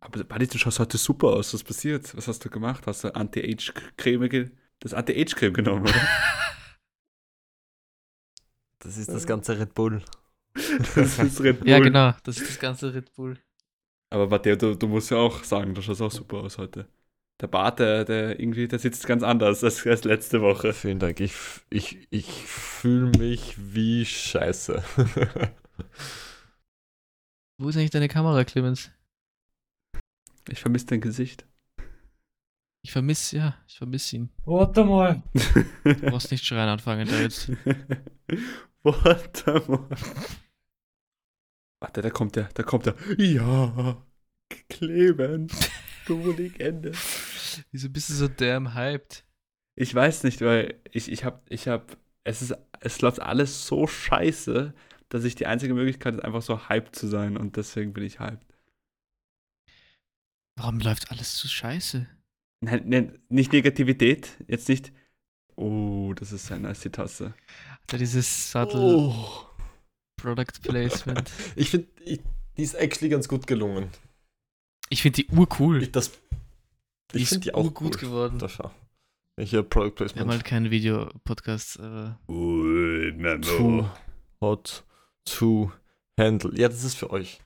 Aber Buddy, du schaust heute super aus. Was passiert? Was hast du gemacht? Hast du Anti-Age-Creme ge das Anti-Age-Creme genommen, oder? Das ist das ganze Red Bull. Das ist Red Bull. Ja, genau, das ist das ganze Red Bull. Aber Matteo, du, du musst ja auch sagen, du schaust auch super aus heute. Der Bart, der, der irgendwie, der sitzt ganz anders als, als letzte Woche. Vielen Dank. Ich, ich, ich fühle mich wie scheiße. Wo ist eigentlich deine Kamera, Clemens? Ich vermisse dein Gesicht. Ich vermisse, ja, ich vermisse ihn. Warte mal. Du brauchst nicht schreien anfangen, da jetzt. Warte mal. Warte, da kommt der, da kommt der. Ja, Clemens, du Legende. Wieso bist du so damn hyped? Ich weiß nicht, weil ich, ich hab, ich hab, es ist, es läuft alles so scheiße, dass ich die einzige Möglichkeit ist, einfach so hyped zu sein und deswegen bin ich hyped. Warum läuft alles so scheiße? Nein, nein, nicht Negativität, jetzt nicht. Oh, das ist sehr nice, Tasse. Da dieses Subtle oh. Product Placement. Ich finde, die ist actually ganz gut gelungen. Ich finde die urcool. Ich, das, Die ich ist finde die auch urgut cool. geworden. Da schau. Welcher Product Wir haben Placement? halt keinen Videopodcast, aber Ui, Too hot to handle. Ja, das ist für euch.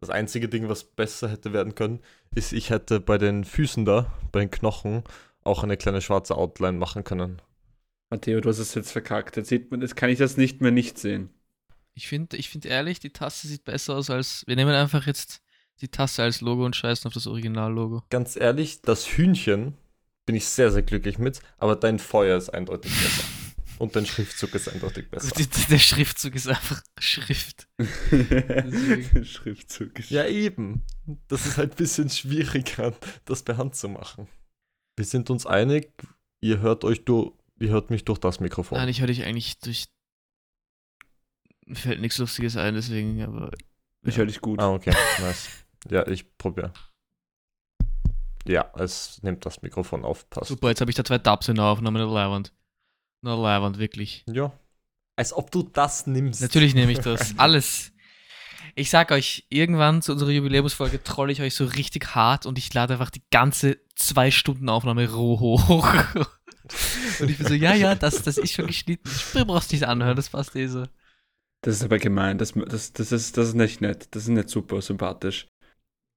Das einzige Ding, was besser hätte werden können, ist, ich hätte bei den Füßen da, bei den Knochen, auch eine kleine schwarze Outline machen können. Matteo, du hast es jetzt verkackt. Jetzt sieht man, jetzt kann ich das nicht mehr nicht sehen. ich finde ich find ehrlich, die Tasse sieht besser aus als. Wir nehmen einfach jetzt die Tasse als Logo und scheißen auf das Originallogo. Ganz ehrlich, das Hühnchen bin ich sehr, sehr glücklich mit, aber dein Feuer ist eindeutig besser. Und dein Schriftzug ist eindeutig besser. Der Schriftzug ist einfach Schrift. Schriftzug. Ja, eben. Das ist halt ein bisschen schwieriger, das per Hand zu machen. Wir sind uns einig, ihr hört euch durch, ihr hört mich durch das Mikrofon. Nein, ich höre dich eigentlich durch. Mir fällt nichts Lustiges ein, deswegen, aber. Ich höre dich gut. Ah, okay, nice. Ja, ich probiere. Ja, es nimmt das Mikrofon auf, passt. Super, jetzt habe ich da zwei Dubs in der Aufnahme, na Leihwand. Na Leihwand, wirklich. Ja. Als ob du das nimmst. Natürlich nehme ich das. Alles. Ich sag euch, irgendwann zu unserer Jubiläumsfolge troll ich euch so richtig hart und ich lade einfach die ganze zwei Stunden Aufnahme roh hoch. Und ich bin so, ja, ja, das, das ist schon geschnitten. Du brauchst nicht anhören, das passt eh so. Das ist aber gemein. Das, das, das, ist, das ist nicht nett. Das ist nicht super sympathisch.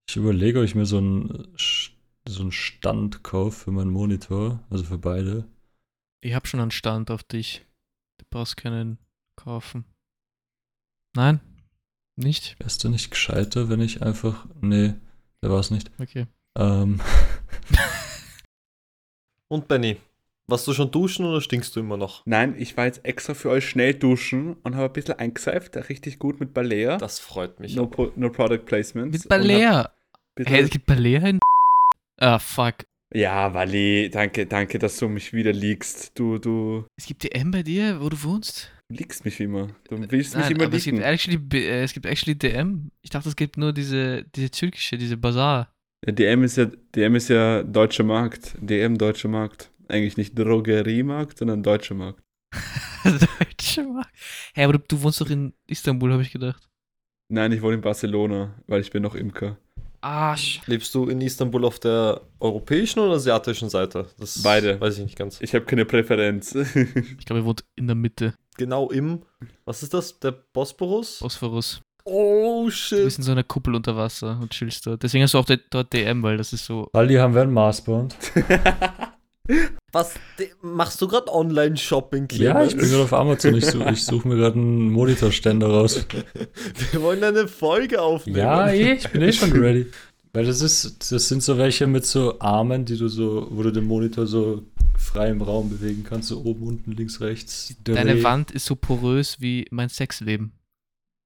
Ich überlege, ob ich mir so einen, so einen Stand kaufe für meinen Monitor, also für beide. Ich hab schon einen Stand auf dich. Du brauchst keinen kaufen. Nein? Nicht? Wär's du nicht gescheiter, wenn ich einfach. Nee, der war es nicht. Okay. Ähm, Und Benny, warst du schon duschen oder stinkst du immer noch? Nein, ich war jetzt extra für euch schnell duschen und habe ein bisschen eingeseift. Richtig gut mit Balea. Das freut mich. No, po- no Product Placements. Mit Balea. Hey, es gibt Balea in. Ah, fuck. Ja, Wally, danke, danke, dass du mich wieder liegst. Du, du Es gibt DM bei dir, wo du wohnst? liegst mich immer. Du willst mich Nein, immer aber es gibt, liegen. actually, äh, es gibt actually DM. Ich dachte, es gibt nur diese, diese türkische, diese Bazaar. Ja, DM ist ja, DM ist ja deutscher Markt. DM deutscher Markt. Eigentlich nicht Drogeriemarkt, sondern deutscher Markt. Deutsche Markt. Hey, aber du, du wohnst doch in Istanbul, habe ich gedacht. Nein, ich wohne in Barcelona, weil ich bin noch Imker. Ah, sch Lebst du in Istanbul auf der europäischen oder asiatischen Seite? Das Beide. Weiß ich nicht ganz. Ich habe keine Präferenz. Ich glaube, er wohnt in der Mitte. Genau im, was ist das? Der Bosporus? Bosporus. Oh Du shit. bist in so einer Kuppel unter Wasser und chillst dort. Deswegen hast du auch dort- DM, weil das ist so. Aldi haben wir einen Maßband. Was machst du gerade Online-Shopping, Ja, ich bin gerade auf Amazon. Ich, such, ich suche mir gerade einen Monitorständer raus. Wir wollen eine Folge aufnehmen. Ja, eh, ich bin eh schon ready. Weil das ist, das sind so welche mit so Armen, die du so, wo du den Monitor so frei im Raum bewegen kannst, so oben, unten, links, rechts. Deine Dreh. Wand ist so porös wie mein Sexleben.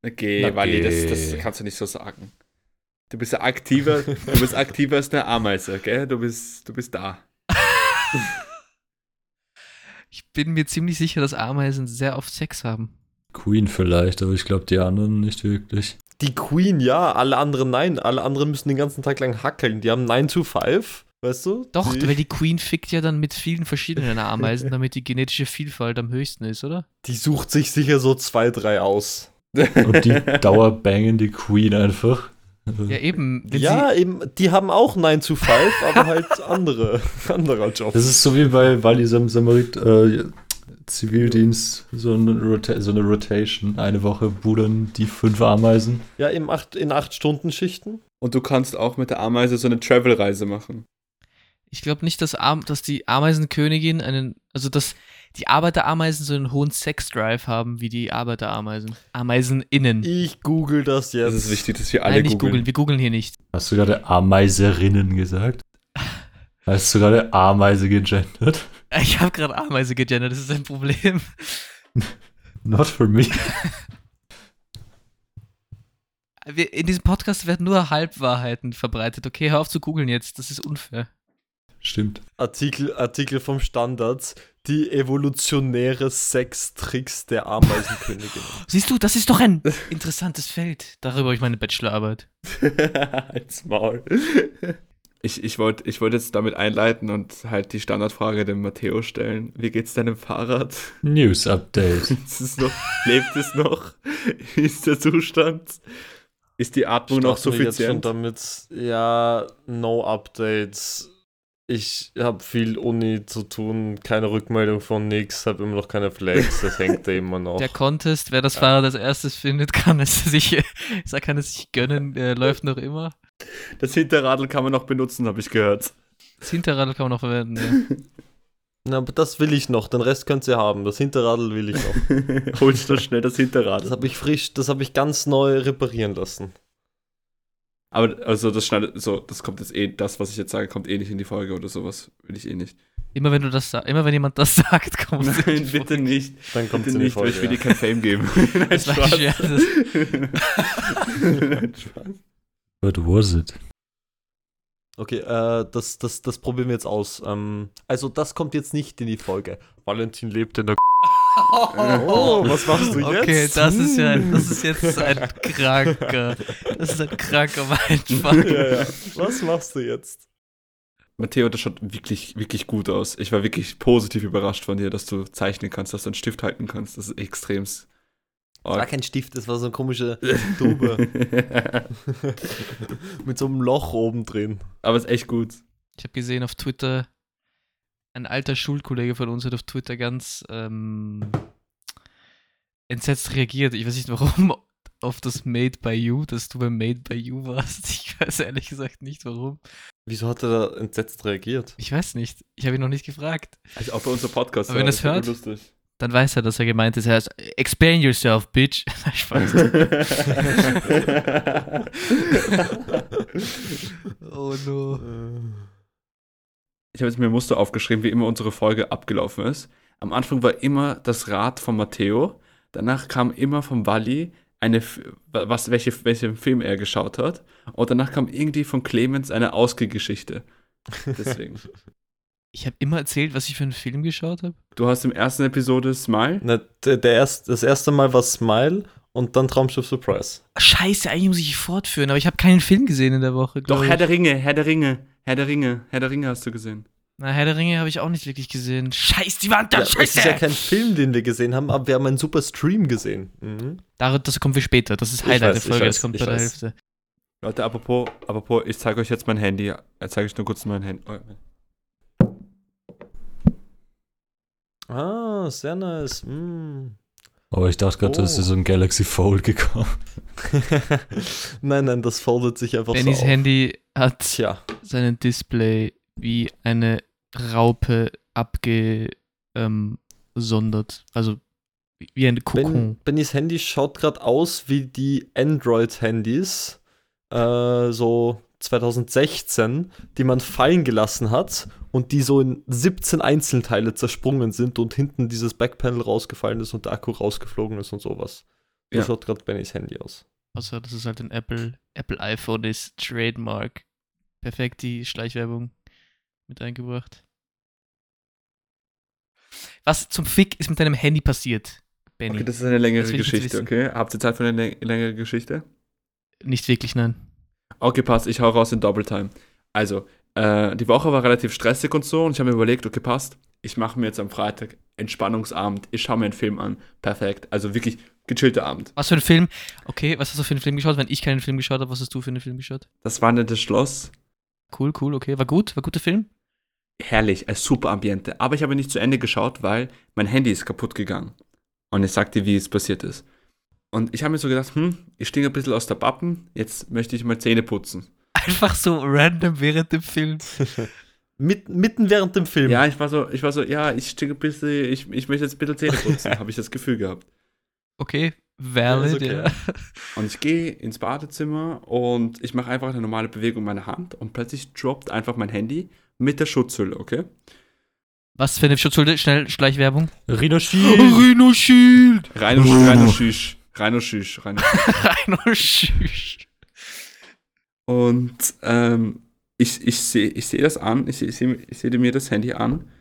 Okay, Na, Wally, das, geh. das kannst du nicht so sagen. Du bist aktiver, du bist aktiver als eine Ameise, gell? Du bist, du bist da. Ich bin mir ziemlich sicher, dass Ameisen sehr oft Sex haben. Queen vielleicht, aber ich glaube die anderen nicht wirklich. Die Queen, ja, alle anderen nein. Alle anderen müssen den ganzen Tag lang hackeln. Die haben 9 to 5, weißt du? Doch, die, weil die Queen fickt ja dann mit vielen verschiedenen Ameisen, damit die genetische Vielfalt am höchsten ist, oder? die sucht sich sicher so zwei, drei aus. Und die dauerbangen die Queen einfach. Ja, eben. Wenn ja, eben, die haben auch 9 to 5, aber halt andere, anderer Job. Das ist so wie bei Wally Sam Samarit äh, Zivildienst, so eine, Rota so eine Rotation. Eine Woche budern die fünf Ameisen. Ja, im acht, in 8-Stunden-Schichten. Und du kannst auch mit der Ameise so eine Travel-Reise machen. Ich glaube nicht, dass, Am dass die Ameisenkönigin einen, also dass die Arbeiterameisen so einen hohen Sex-Drive haben wie die Arbeiterameisen. Ameiseninnen. Ich google das jetzt. Das ist wichtig, dass wir alle Nein, nicht googeln. googeln, wir googeln hier nicht. Hast du gerade Ameiserinnen gesagt? Hast du gerade Ameise gegendert? Ich habe gerade Ameise gegendert, das ist ein Problem. Not for me. Wir, in diesem Podcast werden nur Halbwahrheiten verbreitet. Okay, hör auf zu googeln jetzt, das ist unfair. Stimmt. Artikel, Artikel vom Standards. Die evolutionäre Sextricks der Ameisenkönigin. Siehst du, das ist doch ein interessantes Feld. Darüber habe ich meine Bachelorarbeit. Als Maul. Ich, ich wollte ich wollt jetzt damit einleiten und halt die Standardfrage dem Matteo stellen. Wie geht's deinem Fahrrad? News Update. Ist es noch, lebt es noch? Wie ist der Zustand? Ist die Atmung noch wir jetzt schon suffizient? damit, ja, no updates. Ich habe viel Uni zu tun, keine Rückmeldung von nix, habe immer noch keine Flex, das hängt da immer noch. Der Contest, wer das Fahrrad als erstes findet, kann es sich, kann es sich gönnen, der läuft noch immer. Das Hinterradl kann man noch benutzen, habe ich gehört. Das Hinterrad kann man noch verwenden. Ja. Na, aber das will ich noch, den Rest könnt ihr haben. Das Hinterradl will ich noch. Holst du schnell das Das Hinterrad. habe ich frisch, das habe ich ganz neu reparieren lassen. Aber also das schneidet, so, das kommt jetzt eh, das, was ich jetzt sage, kommt eh nicht in die Folge oder sowas. Will ich eh nicht. Immer wenn du das immer wenn jemand das sagt, kommt es in die Nein, bitte Folge. nicht. Dann kommt es Bitte in die nicht, weil Folge. ich will dir ja. kein Fame geben. Nein, Das Spaß. ja, das- Nein, Spaß. What was it? Okay, äh, das, das, das probieren wir jetzt aus. Ähm, also das kommt jetzt nicht in die Folge. Valentin lebt in der Oh, was machst du jetzt? Okay, das ist ja, ein- das ist jetzt ein kranker, das ist ein kranker Mindfuck. ja, ja. Was machst du jetzt? Matteo, das schaut wirklich, wirklich gut aus. Ich war wirklich positiv überrascht von dir, dass du zeichnen kannst, dass du einen Stift halten kannst. Das ist extremst. Das war kein Stift, das war so eine komische Tube mit so einem Loch oben drin. Aber ist echt gut. Ich habe gesehen auf Twitter, ein alter Schulkollege von uns hat auf Twitter ganz ähm, entsetzt reagiert. Ich weiß nicht warum auf das Made by You, dass du beim Made by You warst. Ich weiß ehrlich gesagt nicht warum. Wieso hat er da entsetzt reagiert? Ich weiß nicht. Ich habe ihn noch nicht gefragt. Also auch bei unserem Podcast. Aber wenn ja, er's das hört- ist lustig. Dann weiß er, dass er gemeint ist. Er heißt, explain yourself, bitch. Spaß. oh no. Ich habe jetzt mir ein Muster aufgeschrieben, wie immer unsere Folge abgelaufen ist. Am Anfang war immer das Rad von Matteo. Danach kam immer vom Wally eine, was, welche, welchen Film er geschaut hat. Und danach kam irgendwie von Clemens eine Ausgegeschichte. Deswegen. Ich habe immer erzählt, was ich für einen Film geschaut habe. du hast im ersten Episode Smile. Na, der, der erst, das erste Mal war Smile und dann Traumschiff Surprise. Scheiße, eigentlich muss ich fortführen, aber ich habe keinen Film gesehen in der Woche. Doch, ich. Herr der Ringe, Herr der Ringe, Herr der Ringe, Herr der Ringe hast du gesehen. Na, Herr der Ringe habe ich auch nicht wirklich gesehen. Scheiß die Wand da, Ja, scheiße! ist ja kein Film, den wir gesehen haben, aber wir haben einen super Stream gesehen. Mhm. Dar- das kommt für später. Das ist Ich Highlight weiß, der Folge. ich weiß, das kommt ich bei der weiß. Hälfte. Leute, apropos, apropos, ich zeige euch jetzt mein Handy. Jetzt zeige ich nur kurz mein Handy. Oh, Ah, sehr nice. Mm. Oh, ich dachte gerade, Oh. das ist so ein Galaxy Fold gekommen. nein, nein, das foldet sich einfach Bennys so auf. Handy hat Tja, seinen Display wie eine Raupe abgesondert. Ähm, sondert. also wie- ein Kokon. ben, Bennys Handy schaut gerade aus wie die Android-Handys, äh, so 2016, die man fallen gelassen hat und die so in 17 Einzelteile zersprungen sind und hinten dieses Backpanel rausgefallen ist und der Akku rausgeflogen ist und sowas. So Ja. schaut gerade Bennys Handy aus. Außer dass es halt ein Apple, Apple iPhone ist, Trademark. Perfekt die Schleichwerbung mit eingebracht. Was zum Fick ist mit deinem Handy passiert, Benny? Okay, das ist eine längere Das Geschichte, okay? Habt ihr Zeit für eine lä- längere Geschichte? Nicht wirklich, nein. Okay, passt, ich hau raus in Double Time. Also, äh, die Woche war relativ stressig und so und ich habe mir überlegt, okay, passt, ich mache mir jetzt am Freitag Entspannungsabend, ich schaue mir einen Film an, perfekt. Also wirklich Gechillter Abend. Was für ein Film? Okay, was hast du für einen Film geschaut? Wenn ich keinen Film geschaut habe, was hast du für einen Film geschaut? Das wandernde Schloss. Cool, cool, okay. War gut? War guter Film? Herrlich, ein super Ambiente. Aber ich habe nicht zu Ende geschaut, weil mein Handy ist kaputt gegangen. Und ich sagte, wie es passiert ist. Und ich habe mir so gedacht, hm, ich stinke ein bisschen aus der Pappen, jetzt möchte ich mal Zähne putzen. Einfach so random während dem Film. Mit, mitten während dem Film. Ja, ich war so, ich war so, ja, ich stinke ein bisschen, ich, ich möchte jetzt ein bisschen Zähne putzen, habe ich das Gefühl gehabt. Okay, valid, Ja, okay. Und ich gehe ins Badezimmer und ich mache einfach eine normale Bewegung meiner Hand und plötzlich droppt einfach mein Handy mit der Schutzhülle, okay? Was für eine Schutzhülle? Schnell, Schleichwerbung. Rhino Shield. Rhino Shield! Rhino Shield. Und ähm, ich, ich sehe ich seh das an, ich sehe ich seh, ich seh mir das Handy an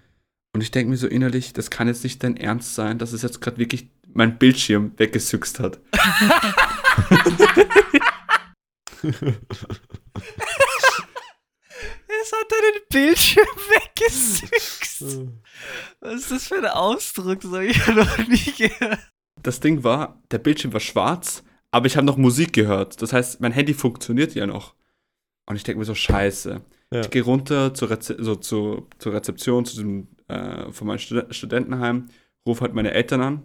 und ich denke mir so innerlich, das kann jetzt nicht dein Ernst sein, dass es jetzt gerade wirklich mein Bildschirm weggesüchst hat. Es hat deinen Bildschirm weggesüchst. Was ist das für ein Ausdruck? Das habe ich ja noch nie gehört. Das Ding war, der Bildschirm war schwarz, aber ich habe noch Musik gehört. Das heißt, mein Handy funktioniert ja noch. Und ich denke mir so, scheiße. Ja. Ich gehe runter zur, Reze so zu, zur Rezeption zu dem, äh, von meinem Stud Studentenheim, rufe halt meine Eltern an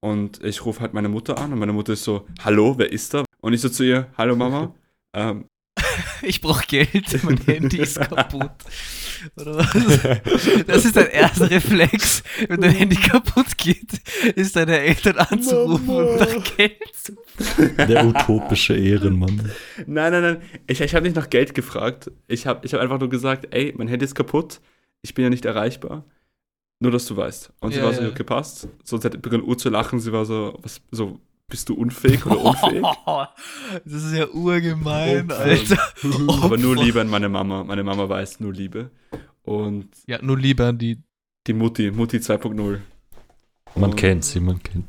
und ich rufe halt meine Mutter an und meine Mutter ist so, hallo, wer ist da? Und ich so zu ihr, hallo Mama, ähm, Ich brauche Geld, mein Handy ist kaputt. Oder was? Das ist dein erster Reflex, wenn dein Handy kaputt geht, ist deine Eltern anzurufen und nach Geld zu Der utopische Ehrenmann. nein, nein, nein, ich, ich habe nicht nach Geld gefragt. Ich habe ich hab einfach nur gesagt, ey, mein Handy ist kaputt, ich bin ja nicht erreichbar. Nur, dass du weißt. Und sie Ja, war so, ja. okay, passt. Sonst hätte begonnen Uhr zu lachen, sie war so, was, so, bist du unfähig oder unfähig? Das ist ja urgemein, Opfer. Alter. Aber nur Opfer. Liebe an meine Mama. Meine Mama weiß nur Liebe. Und Ja, nur lieber an die. die Mutti, Mutti 2.0. Man Und- kennt sie, man kennt.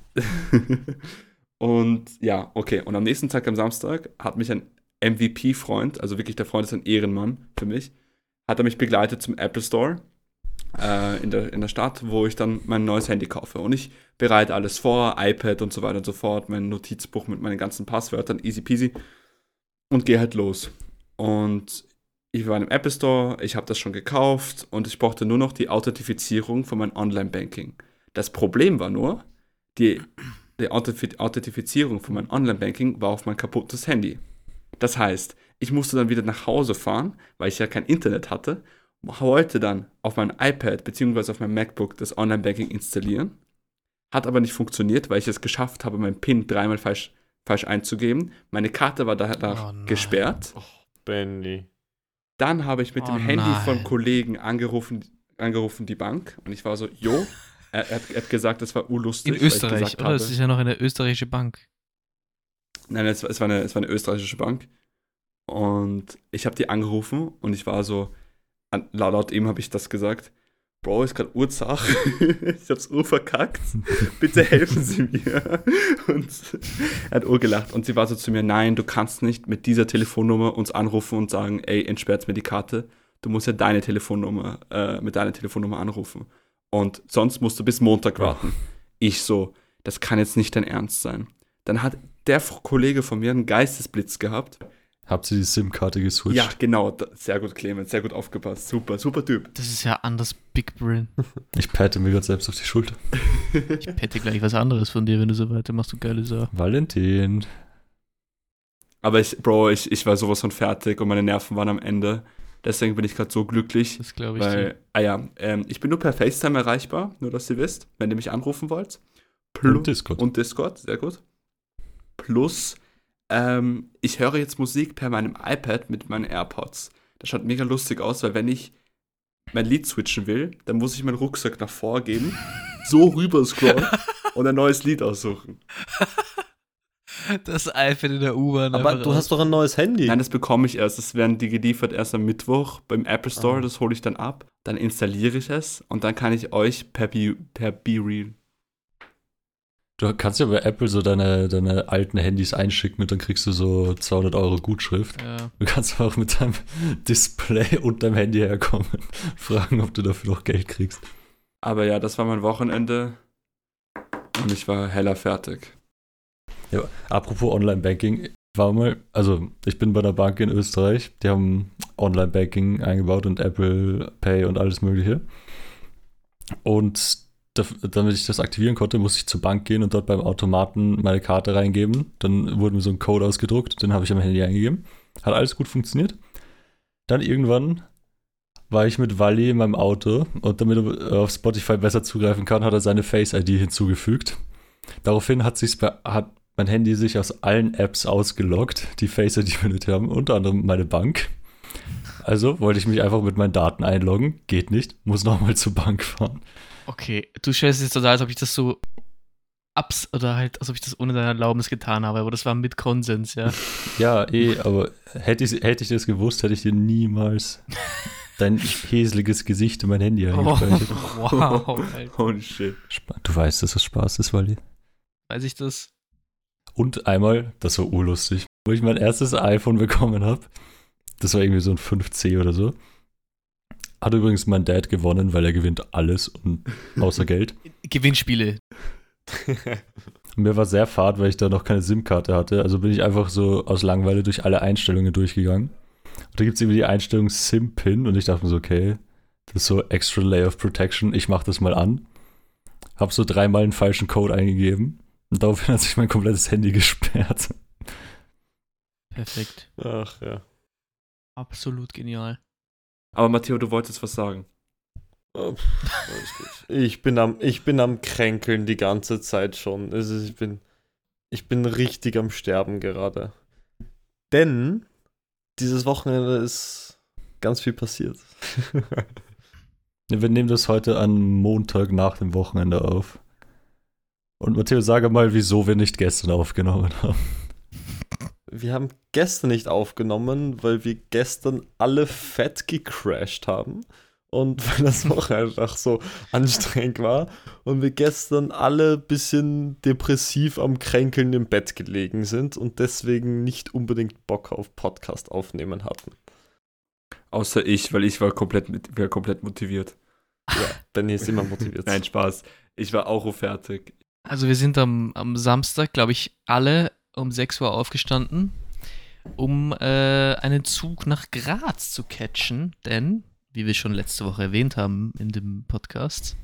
und ja, okay. Und am nächsten Tag, am Samstag, hat mich ein MVP-Freund, also wirklich der Freund ist ein Ehrenmann für mich, hat er mich begleitet zum Apple Store äh, in, der, in der Stadt, wo ich dann mein neues Handy kaufe. Und ich bereite alles vor, iPad und so weiter und so fort, mein Notizbuch mit meinen ganzen Passwörtern, easy peasy. Und gehe halt los. Und ich war im Apple Store, ich habe das schon gekauft und ich brauchte nur noch die Authentifizierung von meinem Online-Banking. Das Problem war nur, die, die Authentifi- Authentifizierung von meinem Online-Banking war auf mein kaputtes Handy. Das heißt, ich musste dann wieder nach Hause fahren, weil ich ja kein Internet hatte, wollte dann auf mein iPad bzw. auf mein MacBook das Online-Banking installieren. Hat aber nicht funktioniert, weil ich es geschafft habe, meinen PIN dreimal falsch, falsch einzugeben. Meine Karte war danach Oh gesperrt. Benny. Dann habe ich mit Oh dem Handy nein. von Kollegen angerufen, angerufen die Bank und ich war so, jo. Er, er, hat, gesagt, das war urlustig. In weil ich Österreich, oder? Habe, Das ist ja noch eine österreichische Bank. Nein, es war, es, war eine, es war eine österreichische Bank. Und ich habe die angerufen und ich war so, laut, ihm habe ich das gesagt. Bro, ist gerade Urzach. ich hab's urverkackt. Bitte helfen Sie mir. Und er hat urgelacht. Und sie war so zu mir, nein, du kannst nicht mit dieser Telefonnummer uns anrufen und sagen, ey, entsperrt mir die Karte. Du musst ja deine Telefonnummer, äh, mit deiner Telefonnummer anrufen. Und sonst musst du bis Montag warten. Ich so, das kann jetzt nicht dein Ernst sein. Dann hat der Kollege von mir einen Geistesblitz gehabt. Habt ihr die SIM-Karte geswitcht? Ja, genau. Sehr gut, Clemens. Sehr gut aufgepasst. Super, super Typ. Das ist ja anders Big Brain. Ich patte mir gerade selbst auf die Schulter. Ich hätte gleich was anderes von dir, wenn du so weitermachst, du geile Sau. Valentin. Aber ich, Bro, ich, ich war sowas von fertig und meine Nerven waren am Ende. Deswegen bin ich gerade so glücklich. Das glaube ich Weil, dir. ah ja, ähm, ich bin nur per FaceTime erreichbar, nur dass ihr wisst, wenn ihr mich anrufen wollt. Plu- Und Discord. Und Discord, sehr gut. Plus, ähm, ich höre jetzt Musik per meinem iPad mit meinen AirPods. Das schaut mega lustig aus, weil wenn ich mein Lied switchen will, dann muss ich meinen Rucksack nach vorgeben, so rüber scrollen und ein neues Lied aussuchen. Das iPad in der U-Bahn. Aber du hast doch ein neues Handy. Nein, das bekomme ich erst. Das werden die geliefert erst am Mittwoch beim Apple Store. Ah. Das hole ich dann ab. Dann installiere ich es und dann kann ich euch per Be, per Be Real. Du kannst ja bei Apple so deine, deine alten Handys einschicken und dann kriegst du so 200 Euro Gutschrift. Ja. Du kannst auch mit deinem Display und deinem Handy herkommen. Fragen, ob du dafür noch Geld kriegst. Aber ja, das war mein Wochenende und ich war heller fertig. Ja, apropos Online-Banking, war mal, also ich bin bei der Bank in Österreich, die haben Online-Banking eingebaut und Apple Pay und alles Mögliche. Und damit ich das aktivieren konnte, musste ich zur Bank gehen und dort beim Automaten meine Karte reingeben. Dann wurde mir so ein Code ausgedruckt, den habe ich am Handy eingegeben. Hat alles gut funktioniert. Dann irgendwann war ich mit Wally in meinem Auto und damit er auf Spotify besser zugreifen kann, hat er seine Face-ID hinzugefügt. Daraufhin hat, sich's bei, hat mein Handy sich aus allen Apps ausgeloggt, die Face-ID benötigt haben, unter anderem meine Bank. Also wollte ich mich einfach mit meinen Daten einloggen. Geht nicht, muss nochmal zur Bank fahren. Okay, du stellst es jetzt total, als ob ich das so abs oder halt, als ob ich das ohne deine Erlaubnis getan habe, aber das war mit Konsens, ja. Ja, eh, aber hätte ich, hätte ich das gewusst, hätte ich dir niemals dein häsliges Gesicht in mein Handy Oh, eingespeichert. wow, Alter. Oh shit. Du weißt, dass das Spaß ist, Wally. Weiß ich das? Und einmal, das war urlustig, wo ich mein erstes iPhone bekommen habe. Das war irgendwie so ein 5C oder so. Hat übrigens mein Dad gewonnen, weil er gewinnt alles und außer Geld. Gewinnspiele. Mir war sehr fad, weil ich da noch keine SIM-Karte hatte. Also bin ich einfach so aus Langeweile durch alle Einstellungen durchgegangen. Und da gibt es irgendwie die Einstellung SIM-Pin und ich dachte mir so, okay, das ist so extra Layer of Protection, ich mach das mal an. Hab so dreimal einen falschen Code eingegeben und daraufhin hat sich mein komplettes Handy gesperrt. Perfekt. Ach ja. Absolut genial. Aber Matteo, du wolltest was sagen. Oh, gut. Ich bin am, ich bin am Kränkeln die ganze Zeit schon. Also ich bin, ich bin richtig am Sterben gerade. Denn dieses Wochenende ist ganz viel passiert. Wir nehmen das heute an Montag nach dem Wochenende auf. Und Matteo, sage mal, wieso wir nicht gestern aufgenommen haben. Wir haben gestern nicht aufgenommen, weil wir gestern alle fett gecrashed haben. Und weil das Wochenende einfach so anstrengend war. Und wir gestern alle ein bisschen depressiv am Kränkeln im Bett gelegen sind und deswegen nicht unbedingt Bock auf Podcast aufnehmen hatten. Außer ich, weil ich war komplett, mit- war komplett motiviert. Ja, Benny ist immer motiviert. Nein, Spaß. Ich war auch fertig. Also wir sind am, am Samstag, glaube ich, alle um 6 Uhr aufgestanden, um äh, einen Zug nach Graz zu catchen, denn, wie wir schon letzte Woche erwähnt haben in dem Podcast,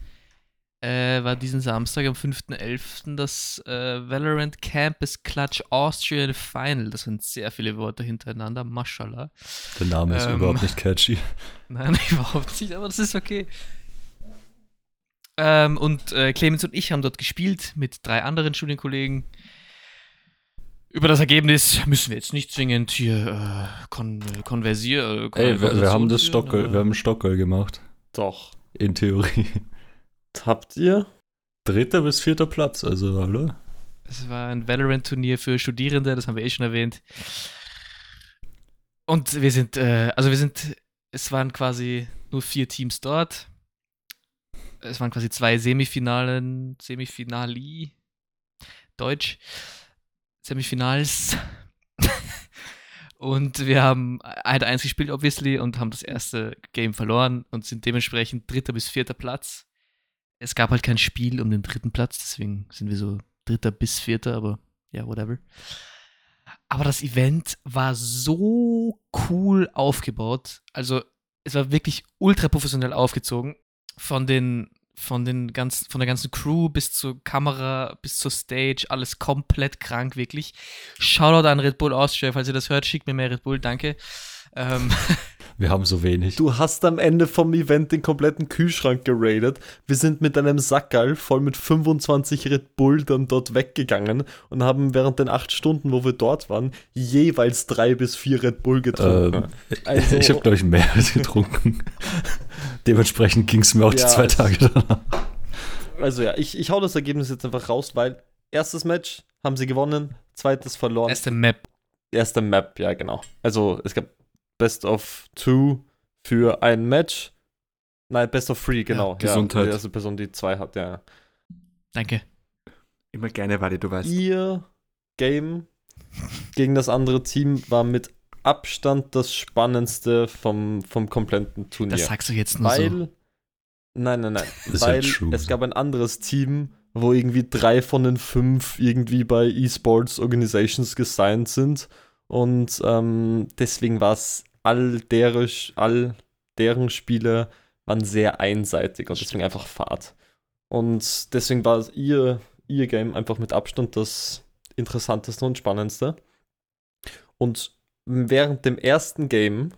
äh, war diesen Samstag am 5.11. das äh, Valorant Campus Clutch Austrian Final. Das sind sehr viele Worte hintereinander, mashallah. Der Name ist Ähm. überhaupt nicht catchy. Nein, überhaupt nicht, aber das ist okay. Ähm, und äh, Clemens und ich haben dort gespielt mit drei anderen Studienkollegen. Über das Ergebnis müssen wir jetzt nicht zwingend hier äh, kon äh, konversieren. Äh, Ey, wir, wir haben das Stockel, führen, wir haben Stockel gemacht. Doch. In Theorie. Habt ihr? Dritter bis vierter Platz, also hallo. Es war ein Valorant-Turnier für Studierende, das haben wir eh schon erwähnt. Und wir sind, äh, also wir sind, es waren quasi nur vier Teams dort. Es waren quasi zwei Semifinalen, Semifinali, Deutsch, Semifinals. und wir haben halt eins gespielt, obviously, und haben das erste Game verloren und sind dementsprechend dritter bis vierter Platz. Es gab halt kein Spiel um den dritten Platz, deswegen sind wir so dritter bis vierter, aber ja, whatever. Aber das Event war so cool aufgebaut. Also, es war wirklich ultra professionell aufgezogen. Von den, von den ganzen, von der ganzen Crew bis zur Kamera, bis zur Stage, alles komplett krank, wirklich. Shoutout an Red Bull Austria, falls ihr das hört, schickt mir mehr Red Bull, danke. Ähm, Wir haben so wenig. Du hast am Ende vom Event den kompletten Kühlschrank geradet. Wir sind mit einem Sackerl voll mit 25 Red Bull dann dort weggegangen und haben während den acht Stunden, wo wir dort waren, jeweils drei bis vier Red Bull getrunken. Ähm, Also- ich habe, glaube ich, mehr als getrunken. Dementsprechend ging es mir auch Ja, die zwei Tage danach. Also ja, ich, ich hau das Ergebnis jetzt einfach raus, weil erstes Match haben sie gewonnen, zweites verloren. erste Map. erste Map, ja genau. Also es gab Best of Two für ein Match. Nein, Best of Three, genau. Ja, Gesundheit. Die erste Person, die zwei hat, ja. Danke. Immer gerne, Wally, du weißt. Ihr Game gegen das andere Team war mit Abstand das spannendste vom, vom kompletten Turnier. Das sagst du jetzt nur weil. so. Nein, nein, nein. Ist ja weil true. es gab ein anderes Team, wo irgendwie drei von den fünf irgendwie bei eSports Organizations gesigned sind. Und ähm, deswegen war es all, deren, all deren Spiele waren sehr einseitig und deswegen einfach Fahrt. Und deswegen war ihr, ihr Game einfach mit Abstand das interessanteste und spannendste. Und während dem ersten Game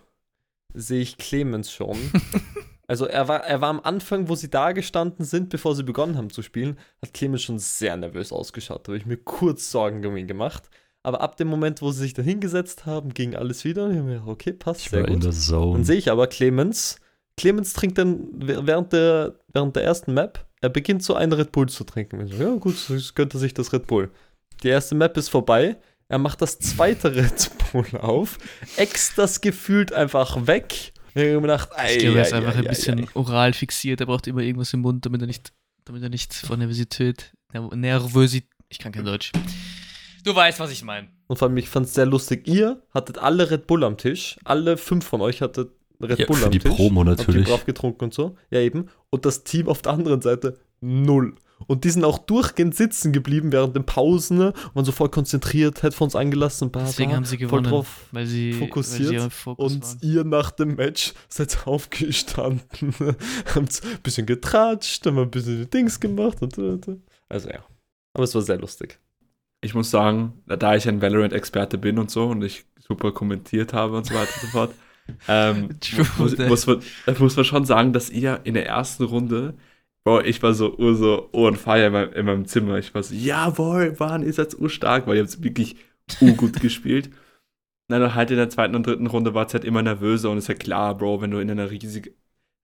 sehe ich Clemens schon. also er war, er war am Anfang, wo sie da gestanden sind, bevor sie begonnen haben zu spielen, hat Clemens schon sehr nervös ausgeschaut. Da habe ich mir kurz Sorgen um ihn gemacht. Aber ab dem Moment, wo sie sich da hingesetzt haben, ging alles wieder. Und ich habe mir gedacht, okay, passt Ich sehr gut. Dann sehe ich aber Clemens. Clemens trinkt dann während der, während der ersten Map, er beginnt so einen Red Bull zu trinken. Ich so, ja, gut, so gönnt er sich das Red Bull. Die erste Map ist vorbei. Er macht das zweite Red Bull auf, äxt das gefühlt einfach weg. Ich habe mir gedacht, Ich glaube, er ist ei, einfach ei, ein ei, bisschen ei. oral fixiert. Er braucht immer irgendwas im Mund, damit er nicht, damit er nicht vor Nervosität, Ner- Nervosität, ich kann kein Deutsch. Du weißt, was ich meine. Und vor allem, ich fand es sehr lustig. Ihr hattet alle Red Bull am Tisch. Alle fünf von euch hattet Red Ja, Bull für am die Tisch. Promo Habt ihr natürlich. brav getrunken und so. Ja, eben. Und das Team auf der anderen Seite null. Und die sind auch durchgehend sitzen geblieben während den Pausen ne? und waren so voll konzentriert, Headphones eingelassen und bla, Deswegen bla, haben sie voll gewonnen, drauf weil sie fokussiert weil sie Und waren. ihr nach dem Match seid aufgestanden, habt ein bisschen getratscht, haben ein bisschen Dings gemacht und, und, und. Also ja. Aber es war sehr lustig. Ich muss sagen, da ich ein Valorant-Experte bin und so und ich super kommentiert habe und so weiter und so fort, ähm, True muss, muss, man, muss man schon sagen, dass ihr in der ersten Runde, boah, ich war so, ur so on fire in meinem, in meinem Zimmer. Ich war so, jawohl, Mann, ihr seid urstark, weil ihr habt wirklich urgut gespielt. Dann halt in der zweiten und dritten Runde war es halt immer nervöser und ist ja klar, Bro, wenn du in einer riesig,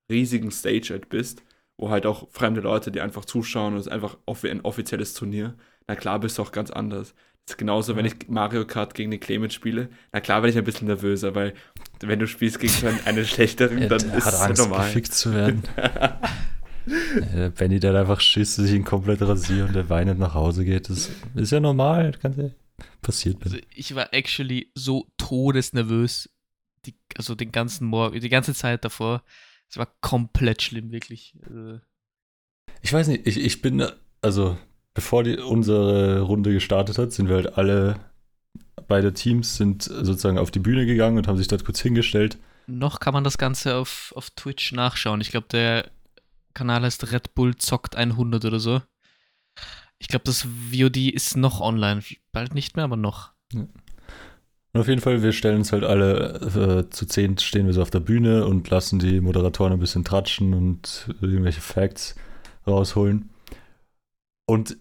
riesigen Stage halt bist, wo halt auch fremde Leute, die einfach zuschauen und es ist einfach ein offizielles Turnier, na klar bist du auch ganz anders. Das ist genauso, wenn ich Mario Kart gegen den Clemens spiele, na klar werde ich ein bisschen nervöser, weil wenn du spielst gegen einen, einen schlechteren, dann ist es normal. gefickt zu werden. äh, Benny, der einfach Schiss, sich ihn komplett rasiert und der weinend nach Hause geht. Das ist ja normal. Kann ja passiert. Also ich war actually so todesnervös, die, also den ganzen Morgen, die ganze Zeit davor. Es war komplett schlimm, wirklich. Also, Ich weiß nicht, ich, ich bin, also bevor die, unsere Runde gestartet hat, sind wir halt alle, beide Teams sind sozusagen auf die Bühne gegangen und haben sich dort kurz hingestellt. noch kann man das Ganze auf, auf Twitch nachschauen. Ich glaube, der Kanal heißt Red Bull zockt 100 oder so. Ich glaube, das VOD ist noch online. Bald nicht mehr, aber noch. Und auf jeden Fall, wir stellen uns halt alle äh, zu zehn stehen wir so auf der Bühne und lassen die Moderatoren ein bisschen tratschen und irgendwelche Facts rausholen. Und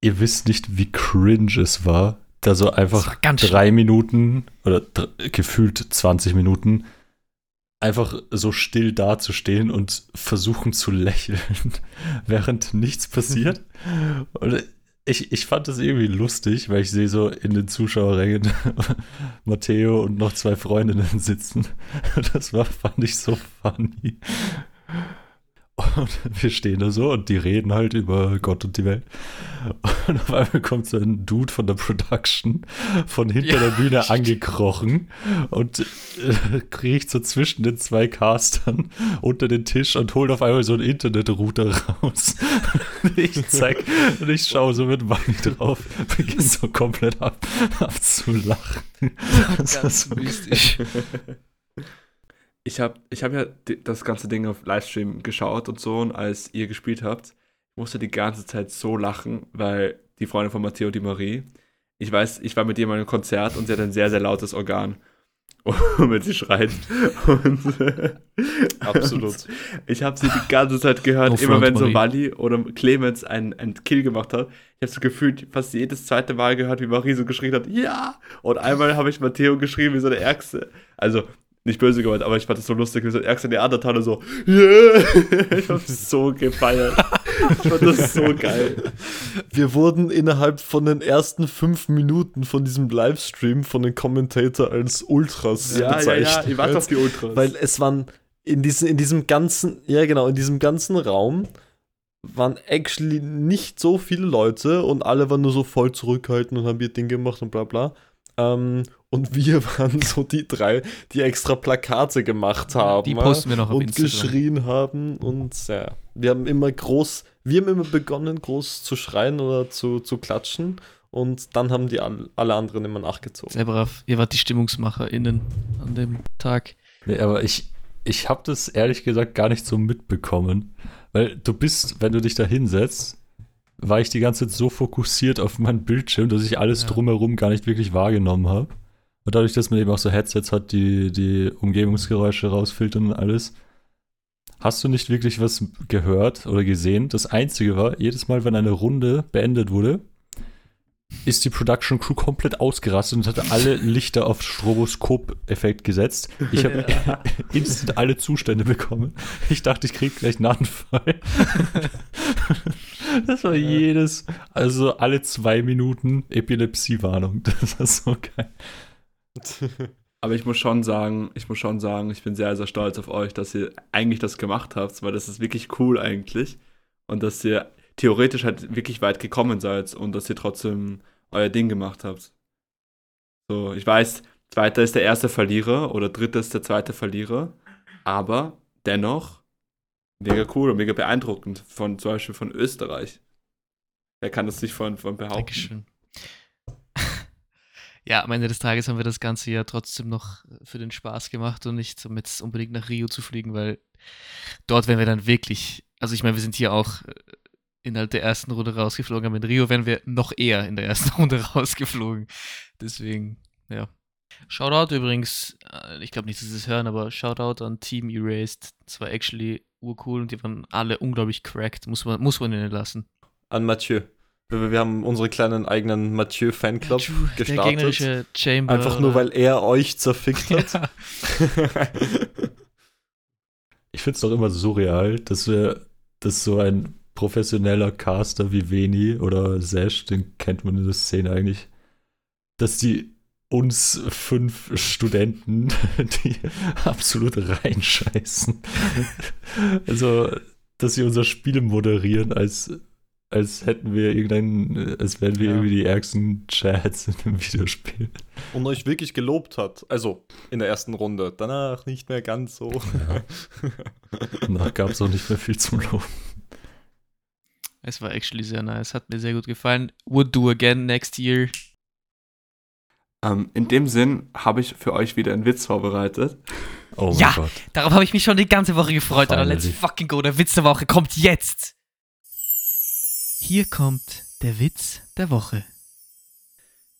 ihr wisst nicht, wie cringe es war, da so einfach drei Minuten oder gefühlt 20 Minuten einfach so still dazustehen und versuchen zu lächeln, während nichts passiert. Und ich, ich fand das irgendwie lustig, weil ich sehe so in den Zuschauerrängen Matteo und noch zwei Freundinnen sitzen. Das war, fand ich so funny. Und wir stehen da so und die reden halt über Gott und die Welt. Und auf einmal kommt so ein Dude von der Production von hinter Ja, der Bühne stimmt. angekrochen und äh, kriecht so zwischen den zwei Castern unter den Tisch und holt auf einmal so einen Internetrouter raus. Und ich zeig und ich schaue so mit Bunny drauf, beginne so komplett ab, abzulachen. Das war so mystisch. Ich habe ich hab ja di- das ganze Ding auf Livestream geschaut und so, und als ihr gespielt habt, musste die ganze Zeit so lachen, weil die Freundin von Matteo, die Marie, ich weiß, ich war mit ihr mal im Konzert und sie hat ein sehr, sehr lautes Organ. Wenn sie schreit. Und, Absolut. Und ich habe sie die ganze Zeit gehört, No immer wenn so. Wally oder Clemens einen, einen Kill gemacht hat. Ich habe so gefühlt fast jedes zweite Mal gehört, wie Marie so geschrien hat, ja! Und einmal habe ich Matteo geschrien wie so eine Ärgste. Also, nicht böse gemeint, aber ich fand das so lustig, ein Ärgste Neandertaler so, yeah! Ich habe so gefeiert. Ich fand das so geil. Wir wurden innerhalb von den ersten fünf Minuten von diesem Livestream von den Kommentator als Ultras Ja, ja, bezeichnet. ja, ihr wart auf die Ultras. Weil es waren in, diesen, in diesem ganzen, ja genau, in diesem ganzen Raum waren actually nicht so viele Leute und alle waren nur so voll zurückhaltend und haben ihr Ding gemacht und bla bla. Ähm, Und wir waren so die drei, die extra Plakate gemacht haben. Die posten wir noch auf und Instagram. geschrien haben. Und ja, wir haben immer groß, wir haben immer begonnen, groß zu schreien oder zu, zu klatschen. Und dann haben die all, alle anderen immer nachgezogen. Sehr brav. Ihr wart die StimmungsmacherInnen an dem Tag. Nee, aber ich, ich habe das ehrlich gesagt gar nicht so mitbekommen. Weil du bist, wenn du dich da hinsetzt, war ich die ganze Zeit so fokussiert auf meinen Bildschirm, dass ich alles Ja. drumherum gar nicht wirklich wahrgenommen habe. Und dadurch, dass man eben auch so Headsets hat, die die Umgebungsgeräusche rausfiltern und alles, hast du nicht wirklich was gehört oder gesehen. Das Einzige war, jedes Mal, wenn eine Runde beendet wurde, ist die Production Crew komplett ausgerastet und hatte alle Lichter auf Stroboskop-Effekt gesetzt. Ich habe instant alle Zustände bekommen. Ich dachte, ich kriege gleich einen Anfall. Das war jedes, also alle zwei Minuten Epilepsie-Warnung. Das war so geil. Aber ich muss schon sagen, ich muss schon sagen, ich bin sehr, sehr stolz auf euch, dass ihr eigentlich das gemacht habt, weil das ist wirklich cool eigentlich. Und dass ihr theoretisch halt wirklich weit gekommen seid und dass ihr trotzdem euer Ding gemacht habt. So, ich weiß, zweiter ist der erste Verlierer oder dritter ist der zweite Verlierer, aber dennoch mega cool und mega beeindruckend von zum Beispiel von Österreich. Wer kann das nicht von, von behaupten? Dankeschön. Ja, am Ende des Tages haben wir das Ganze ja trotzdem noch für den Spaß gemacht und nicht um jetzt unbedingt nach Rio zu fliegen, weil dort wären wir dann wirklich, also ich meine, wir sind hier auch äh, innerhalb der ersten Runde rausgeflogen, aber in Rio wären wir noch eher in der ersten Runde rausgeflogen. Deswegen, ja. Shoutout übrigens, äh, ich glaube nicht, dass sie es hören, aber Shoutout an Team Erased. Das war actually urcool und die waren alle unglaublich cracked, muss man, muss man ihnen lassen. An Mathieu. Wir, wir haben unsere kleinen eigenen Mathieu-Fanclub Der gestartet. gegnerische Chamber. Einfach nur, oder- weil er euch zerfickt hat. Ja. Ich finde es doch immer surreal, dass wir, dass so ein professioneller Caster wie Veni oder Sesh, den kennt man in der Szene eigentlich, dass die uns fünf Studenten, die absolut reinscheißen. also, dass sie unser Spiel moderieren, als, als hätten wir irgendein, als wären wir Ja. irgendwie die ärgsten Chats in einem Videospiel. Und euch wirklich gelobt hat. Also in der ersten Runde. Danach nicht mehr ganz so. Danach gab es auch nicht mehr viel zum Loben. Es war actually sehr nice, hat mir sehr gut gefallen. Would do again next year. Ähm, in dem Sinn habe ich für euch wieder einen Witz vorbereitet. Oh mein Ja. Gott. Darauf habe ich mich schon die ganze Woche gefreut, Alter. Let's Finally. fucking go. Der Witz der Woche kommt jetzt. Hier kommt der Witz der Woche.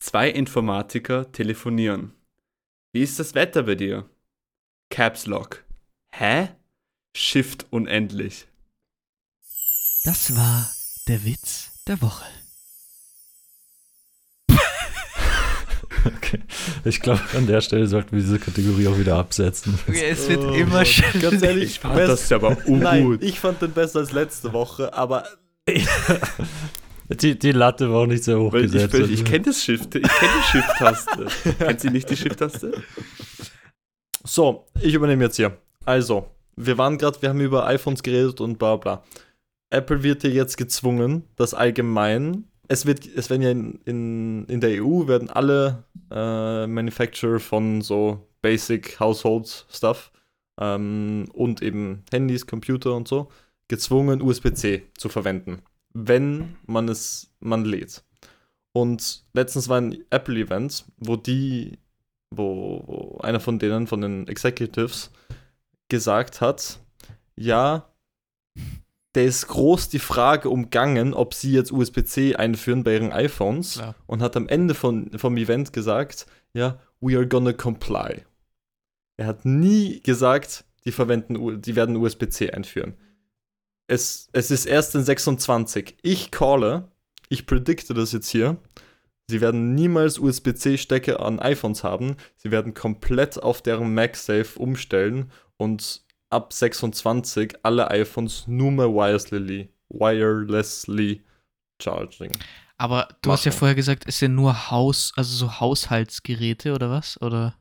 Zwei Informatiker telefonieren. Wie ist das Wetter bei dir? Caps Lock. Hä? Shift unendlich. Das war der Witz der Woche. Okay. Ich glaube, an der Stelle sollten wir diese Kategorie auch wieder absetzen. Okay, es wird Oh immer schlimmer. Ganz ehrlich, Ich fand das aber Nein, ungut. ich fand den besser als letzte Woche, aber Die, die Latte war auch nicht sehr hoch Weil ich, gesetzt. ich kenne das Shift, ich kenne die Shift-Taste. Kennt sie nicht die Shift-Taste? So, ich übernehme jetzt hier. Also, wir waren gerade, wir haben über iPhones geredet und bla bla. Apple wird hier jetzt gezwungen, dass allgemein, es wird, es werden ja in, in, in der EU werden alle äh, Manufacturer von so Basic Household Stuff ähm, und eben Handys, Computer und so gezwungen, USB-C zu verwenden, wenn man es, man lädt. Und letztens war ein Apple-Event, wo die wo, einer von denen, von den Executives, gesagt hat, ja, der ist groß die Frage umgangen, ob sie jetzt USB-C einführen bei ihren iPhones Klar. und hat am Ende von, vom Event gesagt, ja, we are gonna comply. Er hat nie gesagt, die verwenden, die werden USB-C einführen. Es, es ist erst in 26. Ich calle, ich predikte das jetzt hier. Sie werden niemals USB-C-Stecker an iPhones haben. Sie werden komplett auf deren MagSafe umstellen und ab 26 alle iPhones nur mehr wirelessly, wirelessly charging. Aber du hast ja Machen. vorher gesagt, es sind nur Haus, also so Haushaltsgeräte oder was? Oder?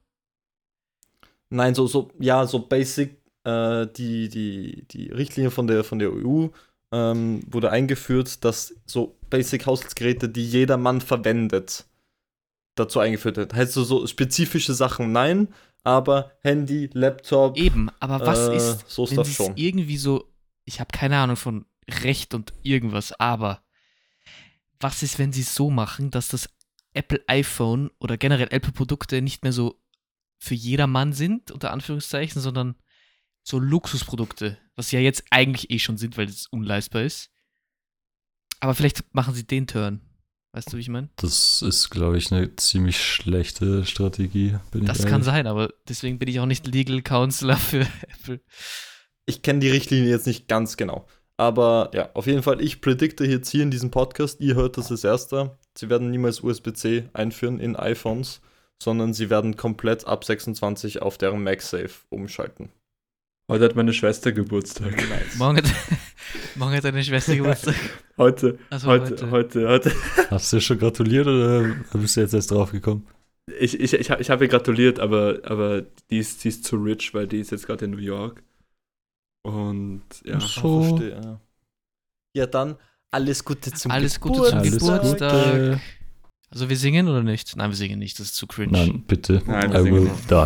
Nein, so, so, ja, so basic, äh, die, die, die Richtlinie von der, von der EU ähm, wurde eingeführt, dass so basic Haushaltsgeräte, die jeder Mann verwendet, dazu eingeführt hätte. Hättest du so spezifische Sachen, nein, aber Handy, Laptop, Eben, aber was äh, ist, so wenn Stuff sie schon. irgendwie so, ich habe keine Ahnung von Recht und irgendwas, aber was ist, wenn sie es so machen, dass das Apple iPhone oder generell Apple-Produkte nicht mehr so für jedermann sind, unter Anführungszeichen, sondern so Luxusprodukte, was sie ja jetzt eigentlich eh schon sind, weil es unleistbar ist. Aber vielleicht machen sie den Turn. Weißt du, wie ich meine? Das ist, glaube ich, eine ziemlich schlechte Strategie. Bin Das ich kann sein, aber deswegen bin ich auch nicht Legal Counselor für Apple. Ich kenne die Richtlinie jetzt nicht ganz genau. Aber ja, auf jeden Fall, ich predikte jetzt hier in diesem Podcast, ihr hört das als erster. Sie werden niemals USB-C einführen in iPhones, sondern sie werden komplett ab 26 auf deren MagSafe umschalten. Heute hat meine Schwester Geburtstag. Morgen hat, morgen hat deine Schwester Geburtstag. Heute, Also heute, heute, heute. Hast du schon gratuliert oder bist du jetzt erst drauf gekommen? Ich, ich, ich, hab- ich habe ihr gratuliert, aber, aber die, ist, die ist zu rich, weil die ist jetzt gerade in New York. Und ja. So. verstehe. Ja. ja, dann alles Gute zum Alles Gute zum Alles Geburtstag. Also wir singen oder nicht? Nein, wir singen nicht, das ist zu cringe. Nein, bitte. Nein, wir I singen will nicht. die.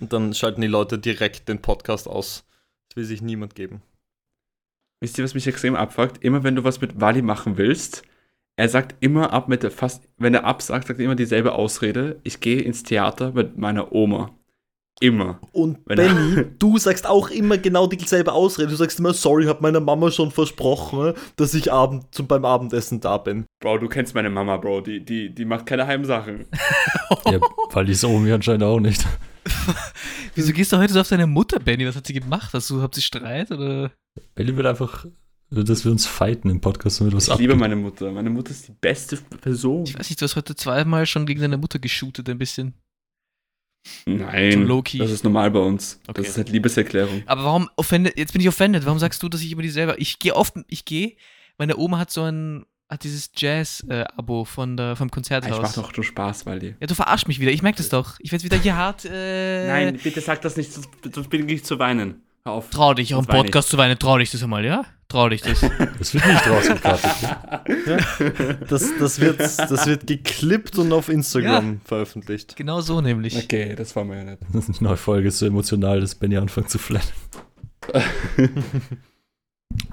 Und dann schalten die Leute direkt den Podcast aus. Das will sich niemand geben. Wisst ihr, was mich extrem abfuckt? Immer wenn du was mit Wally machen willst, er sagt immer ab mit der fast, wenn er absagt, sagt er immer dieselbe Ausrede. Ich gehe ins Theater mit meiner Oma. Immer. Und Wenn- Benny, du sagst auch immer genau dieselbe Ausrede. Du sagst immer, sorry, hab meiner Mama schon versprochen, dass ich Abend, zum, beim Abendessen da bin. Bro, du kennst meine Mama, Bro. Die, die, die macht keine Heimsachen. Ja, weil die Omi anscheinend auch nicht. Wieso gehst du heute so auf deine Mutter, Benny? Was hat sie gemacht? Hast du, habt ihr Streit oder? Ellie will einfach, dass wir uns fighten im Podcast, damit was Ich liebe abgeht. meine Mutter. Meine Mutter ist die beste Person. Ich weiß nicht, du hast heute zweimal schon gegen deine Mutter geshootet, ein bisschen. Nein, das ist normal bei uns. Okay. Das ist halt Liebeserklärung. Aber warum offended, jetzt bin ich offended, warum sagst du, dass ich immer die selber, ich gehe oft, ich gehe, meine Oma hat so ein, hat dieses Jazz-Abo von der, vom Ich Konzerthaus. mach doch nur Spaß, Wally. Ja, du verarsch mich wieder, ich merke das doch. Ich werde wieder hier hart, äh... Nein, bitte sag das nicht, sonst beginne ich zu weinen. Hör auf. Trau dich, auch im weine ich. Podcast zu weinen, trau dich das einmal, ja? Trau dich das. Das wird nicht rausgekattet. Das, das, wird, das wird geklippt und auf Instagram veröffentlicht. genau so nämlich. Okay, das war mir ja nicht. Das ist eine neue Folge, ist so emotional, dass Benny anfängt zu flennen.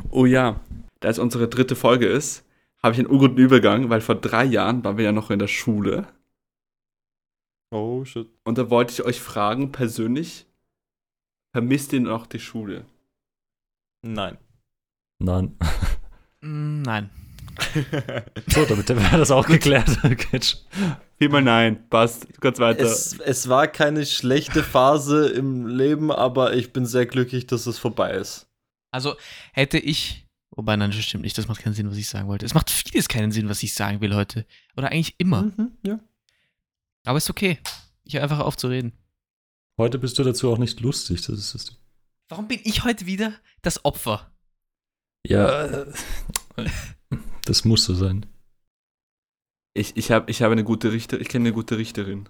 Oh ja, da es unsere dritte Folge ist, habe ich einen unguten Übergang, weil vor drei Jahren waren wir ja noch in der Schule. Oh, shit. Und da wollte ich euch fragen, persönlich, vermisst ihr noch die Schule? Nein. Nein. Mm, nein. So, damit wäre das auch geklärt. Viermal nein, passt, kannst weiter. es, es war keine schlechte Phase im Leben, aber ich bin sehr glücklich, dass es vorbei ist. Also hätte ich, wobei nein, das stimmt nicht, das macht keinen Sinn, was ich sagen wollte. Es macht vieles keinen Sinn, was ich sagen will heute. Oder eigentlich immer. Mhm, ja. Aber ist okay. Ich höre einfach auf zu reden. Heute bist du dazu auch nicht lustig. Das ist das. Warum bin ich heute wieder das Opfer? Ja, das muss so sein. Ich, ich habe ich hab eine gute Richter, ich kenne eine gute Richterin.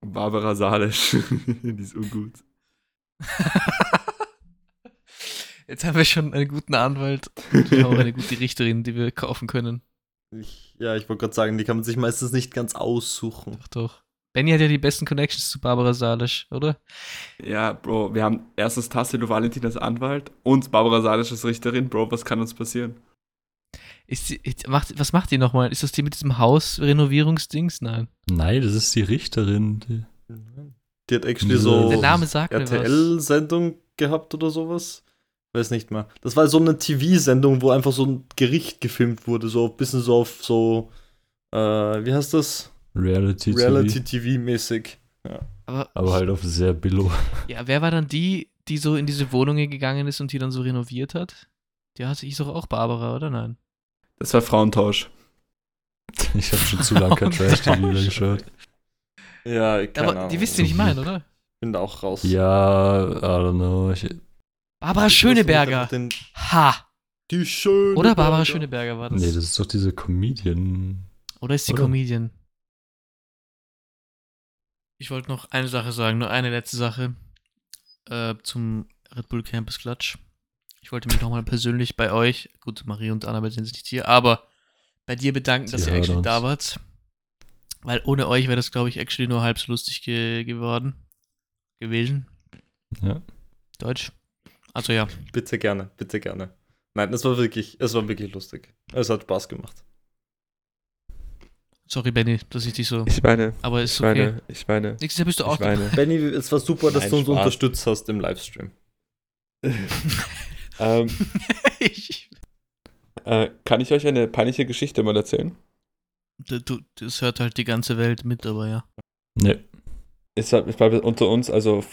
Barbara Salisch. die ist ungut. Jetzt haben wir schon einen guten Anwalt und wir haben eine gute Richterin, die wir kaufen können. Ich, ja, ich wollte gerade sagen, die kann man sich meistens nicht ganz aussuchen. Doch, doch. Benny hat ja die besten Connections zu Barbara Salisch, oder? Ja, Bro, wir haben erstens Tassilo Valentin als Anwalt und Barbara Salisch als Richterin. Bro, was kann uns passieren? Ist die, macht, was macht die nochmal? Ist das die mit diesem Hausrenovierungsdings? Nein. Nein, das ist die Richterin. Die, Die hat actually so Der Name sagt mir was. RTL-Sendung gehabt oder sowas. Weiß nicht mehr. Das war so eine TV-Sendung, wo einfach so ein Gericht gefilmt wurde, so ein bisschen so auf so, äh, wie heißt das? Reality, TV. Reality-TV-mäßig. Aber, Aber halt auf sehr billow. ja, wer war dann die, die so in diese Wohnungen gegangen ist und die dann so renoviert hat? Die hatte ich doch auch Barbara, oder nein? Das war Frauentausch. Ich habe schon zu lange kein Trash-TV mehr geschaut. Ja, keine Aber Ahnung. die wisst ihr, nicht meinen, oder? bin da auch raus. Ja, I don't know. Ich, Barbara Schöneberger. Den, Ha! die Schöne. Oder Barbara Schöneberger war das. nee, das ist doch diese Comedian. Oder ist sie Oder? Comedian? Ich wollte noch eine Sache sagen, nur eine letzte Sache äh, zum Red Bull Campus Klatsch. Ich wollte mich nochmal persönlich bei euch, gut, Marie und Annabelle sind nicht hier, aber bei dir bedanken, Sie dass ihr actually uns. da wart. Weil ohne euch wäre das, glaube ich, actually nur halb so lustig ge geworden. Gewesen. Ja. Deutsch. Also ja. Bitte gerne, bitte gerne. Nein, es war wirklich, es war wirklich lustig. Es hat Spaß gemacht. Sorry, Benny, dass ich dich so. Ich meine, Aber ist ich okay. meine, ich meine, Nächstes Jahr bist du auch ich meine. Benny, es war super, dass Nein, du uns Spaß. unterstützt hast im Livestream. ähm, ich, äh, kann ich euch eine peinliche Geschichte mal erzählen? du, du, das hört halt die ganze Welt mit, aber ja. Nee. Ist halt, ich bleibe unter uns, also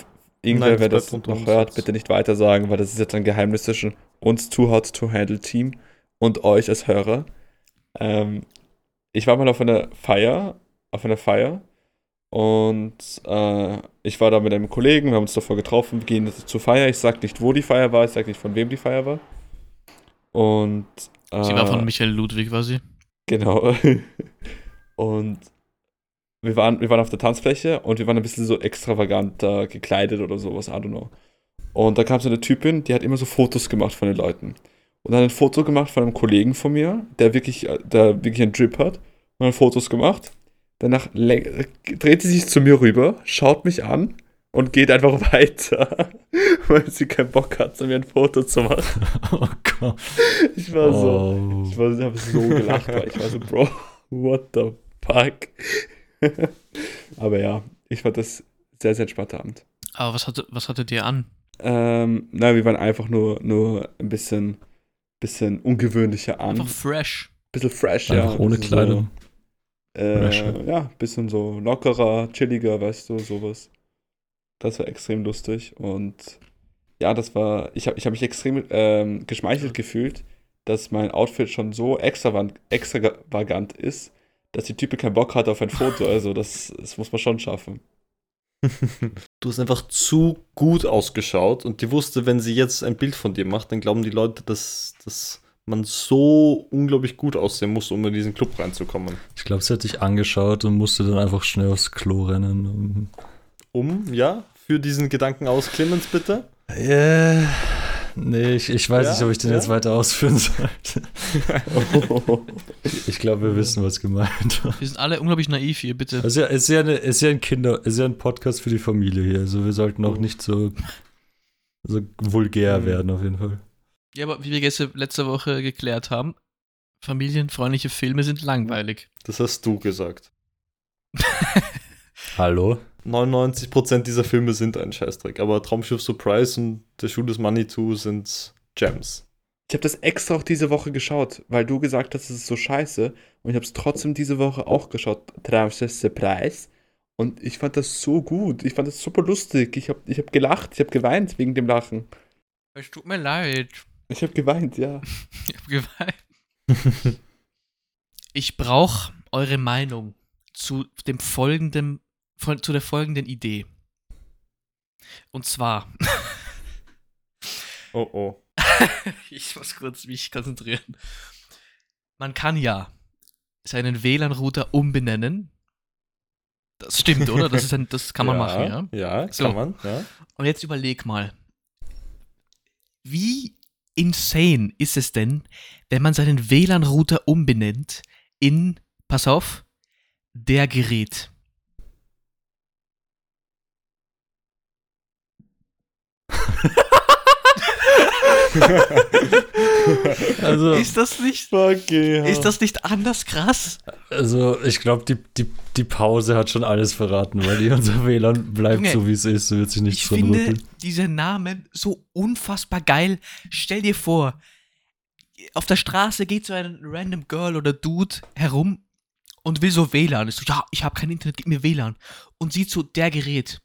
irgendwer, Nein, wer das noch hört, bitte nicht weiter sagen, weil das ist jetzt ein Geheimnis zwischen uns Too Hot to Handle Team und euch als Hörer. Ähm, ich war mal auf einer Feier, auf einer Feier und äh, ich war da mit einem Kollegen, wir haben uns davor getroffen, wir gehen zur Feier. Ich sag nicht, wo die Feier war, ich sag nicht, von wem die Feier war. Und äh, Sie war von Michael Ludwig quasi. Genau. Und wir waren, wir waren auf der Tanzfläche und wir waren ein bisschen so extravaganter gekleidet oder sowas, I don't know. Und da kam so eine Typin, die hat immer so Fotos gemacht von den Leuten. Und dann ein Foto gemacht von einem Kollegen von mir, der wirklich, äh, der wirklich einen Drip hat. Und dann Fotos gemacht. Danach dreht sie sich zu mir rüber, schaut mich an und geht einfach weiter, weil sie keinen Bock hat, mir ein Foto zu machen. Oh Gott. Ich war so. Oh. Ich, war, ich habe so gelacht, weil ich war so, Bro, what the fuck? Aber ja, ich fand das sehr, sehr entspannter Abend. Aber was, hatte, was hattet ihr an? Ähm, na, wir waren einfach nur, nur ein bisschen, bisschen ungewöhnlicher an. Einfach fresh. bisschen fresh, ja. Einfach ohne bisschen Kleidung. So, äh, ja. ja, bisschen so lockerer, chilliger, weißt du, sowas. Das war extrem lustig und ja, das war, ich habe ich hab mich extrem ähm, geschmeichelt gefühlt, dass mein Outfit schon so extravagant, extravagant ist, dass die Type keinen Bock hat auf ein Foto. Also das, das muss man schon schaffen. Du hast einfach zu gut ausgeschaut und die wusste, wenn sie jetzt ein Bild von dir macht, dann glauben die Leute, dass, dass man so unglaublich gut aussehen muss, um in diesen Club reinzukommen. Ich glaube, sie hat dich angeschaut und musste dann einfach schnell aufs Klo rennen. um- Um, ja, für diesen Gedanken aus, Clemens, bitte. Ja. Nee, ich, ich weiß Ja, nicht, ob ich den ja. jetzt weiter ausführen sollte. Ich glaube, wir wissen, was gemeint war. Wir sind alle unglaublich naiv hier, bitte. Also, ja, es ist ja, eine, es ist ja ein Kinder, es ist ja ein Podcast für die Familie hier. Also, wir sollten auch Oh. nicht so, so vulgär Mhm. werden, auf jeden Fall. Ja, aber wie wir gestern letzte Woche geklärt haben, familienfreundliche Filme sind langweilig. Das hast du gesagt. Hallo? 99% dieser Filme sind ein Scheißdreck, aber Traumschiff Surprise und der Schuh des Manitou sind Gems. Ich habe das extra auch diese Woche geschaut, weil du gesagt hast, es ist so scheiße. Und ich habe es trotzdem diese Woche auch geschaut. Traumschiff Surprise. Und ich fand das so gut. Ich fand das super lustig. Ich habe ich hab gelacht. Ich habe geweint wegen dem Lachen. Es tut mir leid. Ich habe geweint, ja. Ich hab geweint. Ich brauche eure Meinung zu dem folgenden, von, zu der folgenden Idee. Und zwar, Oh oh. ich muss kurz mich konzentrieren. Man kann ja seinen WLAN-Router umbenennen. Das stimmt, oder? Das, ist ein, das kann man machen, ja. Ja, So. kann man, ja. Und jetzt überleg mal, wie insane ist es denn, wenn man seinen WLAN-Router umbenennt in, pass auf, der Gerät. Also, Ist das nicht, Fuck yeah. ist das nicht anders krass? also ich glaube, die, die, die Pause hat schon alles verraten, weil die unser WLAN bleibt Junge, so, wie es ist. Wird sich nichts Ich dran finde rütteln. diese Namen so unfassbar geil. Stell dir vor, auf der Straße geht so ein random Girl oder Dude herum und will so WLAN. Ist so, ja, ich habe kein Internet, gib mir WLAN. Und sieht so, der Gerät.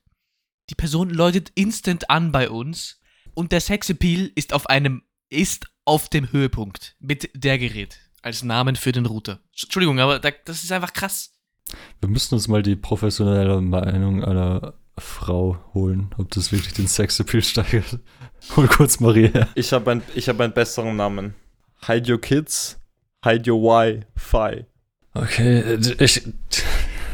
Die Person läutet instant an bei uns und der Sexappeal ist auf einem, ist auf dem Höhepunkt mit der Gerät als Namen für den Router. Entschuldigung, aber da, das ist einfach krass. Wir müssen uns mal die professionelle Meinung einer Frau holen, ob das wirklich den Sexappeal steigert. Hol kurz Maria her. Ich habe ein, ich hab einen besseren Namen. Hide your kids, hide your Wi-Fi. Okay, ich,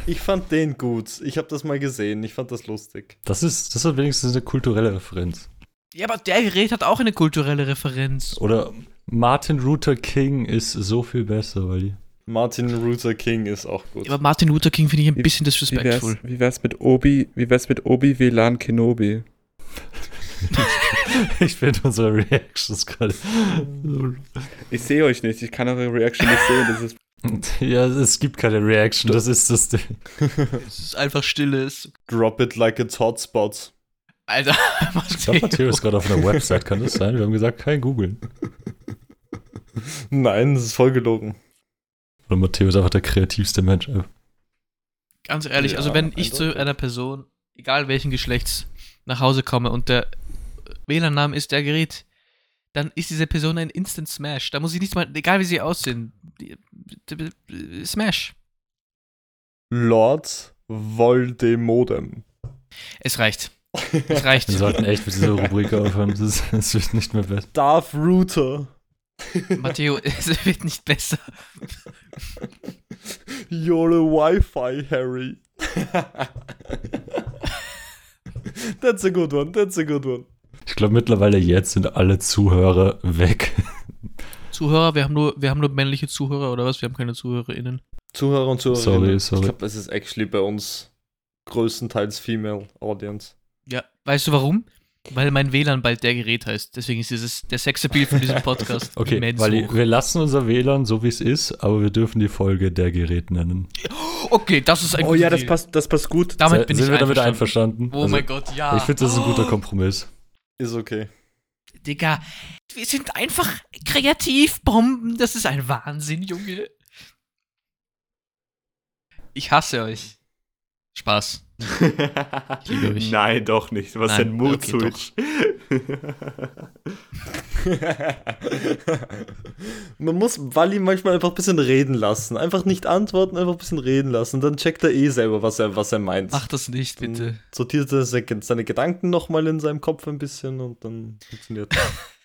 Ich fand den gut. Ich habe das mal gesehen. Ich fand das lustig. das ist, das ist wenigstens eine kulturelle Referenz. Ja, aber der Gerät hat auch eine kulturelle Referenz. Oder Martin Luther King ist so viel besser, weil die. Martin Luther King ist auch gut. Aber Martin Luther King finde ich ein Wie- bisschen Wie wär's, disrespectful. wie wär's mit Obi, wie wär's mit Obi WLAN Kenobi? Ich finde unsere Reactions gerade. Ich sehe euch nicht, ich kann eure Reaction nicht sehen. Das ist Ja, es gibt keine Reaction, das ist das Ding. Es ist einfach Stilles. Drop it like it's hotspot. Alter, Ich glaube, Matteo ist gerade auf einer Website, kann das sein? Wir haben gesagt, kein googeln. Nein, das ist voll gelogen. Oder Matteo ist einfach der kreativste Mensch. Ganz ehrlich, Ja, also wenn ich zu einer Person, egal welchen Geschlechts, nach Hause komme und der WLAN-Name ist der Gerät, dann ist diese Person ein Instant Smash. Da muss ich nichts mal, egal wie sie aussehen, Smash. Lord Voldemodem. Es reicht. Es reicht. Wir sollten echt mit dieser Rubrik aufhören. Das wird nicht mehr besser. Darth Router. Matteo, es wird nicht besser. You're a Wi-Fi, Harry. that's a good one, that's a good one. Ich glaube, mittlerweile jetzt sind alle Zuhörer weg. Zuhörer, wir haben nur, wir haben nur männliche Zuhörer oder was? Wir haben keine ZuhörerInnen. Zuhörer und Zuhörerinnen. Sorry, sorry. Ich glaube, es ist actually bei uns größtenteils Female Audience. Ja, weißt du warum? Weil mein WLAN bald der Gerät heißt. Deswegen ist dieses, der Sexappeal von diesem Podcast Okay, immens weil hoch. wir lassen unser WLAN so wie es ist, aber wir dürfen die Folge der Gerät nennen. Okay, das ist ein Oh ja, das Deal. passt, das passt gut. Damit Se- bin sind ich wir damit einverstanden. Oh Also, mein Gott, ja. Ich finde, das ist ein guter Kompromiss. Ist okay. Digga, wir sind einfach Kreativbomben. Das ist ein Wahnsinn, Junge. Ich hasse euch. Spaß. liebe euch. Nein, doch nicht. Was Nein, ein Mood okay, Switch. Man muss Wally manchmal einfach ein bisschen reden lassen. Einfach nicht antworten, einfach ein bisschen reden lassen. Dann checkt er eh selber, was er, was er meint. Mach das nicht, bitte. Dann Sortiert er se- seine Gedanken nochmal in seinem Kopf ein bisschen und dann funktioniert das.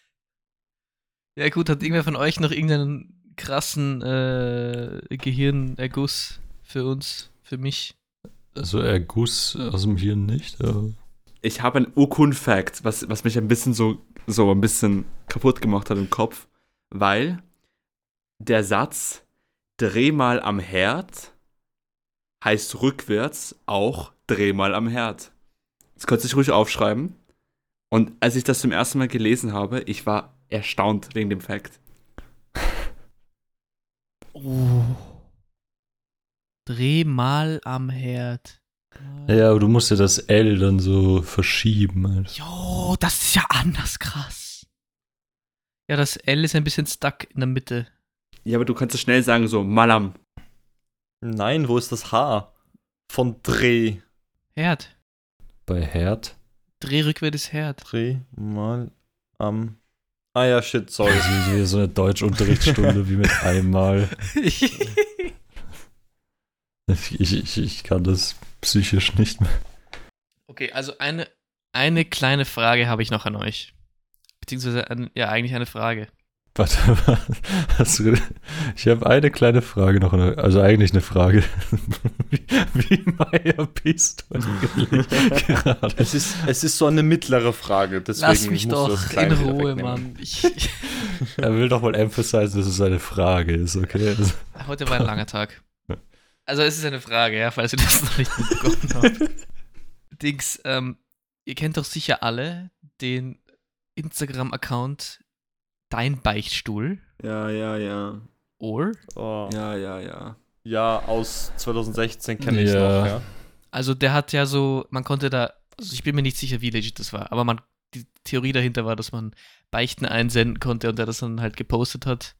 Ja, gut, hat irgendwer von euch noch irgendeinen krassen äh, Gehirnerguss für uns, für mich? Also Erguss aus dem Hirn nicht. Aber Ich habe ein Ukun-Fact, was, was mich ein bisschen so, so ein bisschen kaputt gemacht hat im Kopf, weil der Satz Dreh mal am Herd heißt rückwärts auch Dreh mal am Herd. Das könnt ihr sich ruhig aufschreiben. Und als ich das zum ersten Mal gelesen habe, ich war erstaunt wegen dem Fact. Oh. Dreh mal am Herd. Ja, aber du musst ja das L dann so verschieben. Alter. Jo, das ist ja anders krass. Ja, das L ist ein bisschen stuck in der Mitte. Ja, aber du kannst es schnell sagen, so Malam. Nein, wo ist das H? Von Dreh. Herd. Bei Herd. Dreh rückwärts ist Herd. Dreh mal am. Ah ja, shit, sorry. Das ist wieder so eine Deutschunterrichtsstunde wie mit einmal. Ich, ich, ich kann das psychisch nicht mehr. okay, also eine, eine kleine Frage habe ich noch an euch. Beziehungsweise, an, ja, eigentlich eine Frage. Warte, du, ich habe eine kleine Frage noch. Also eigentlich eine Frage. Wie, wie Meier bist du eigentlich gerade? Es ist, es ist so eine mittlere Frage, deswegen Lass mich musst du doch das in Ruhe. Mann. Ich, Er will doch mal emphasizen, dass es eine Frage ist, okay? Also, heute war ein langer Tag. Also es ist eine Frage, ja, falls ihr das noch nicht mitbekommen habt. Dings, ähm, ihr kennt doch sicher alle den Instagram-Account Dein Beichtstuhl. Ja, ja, ja. Or? Oh. Ja. Ja, ja, ja. aus 2016 kenne ich es Ja. noch, ja. Also der hat ja so, man konnte da, also ich bin mir nicht sicher, wie legit das war, aber man, die Theorie dahinter war, dass man Beichten einsenden konnte und der das dann halt gepostet hat.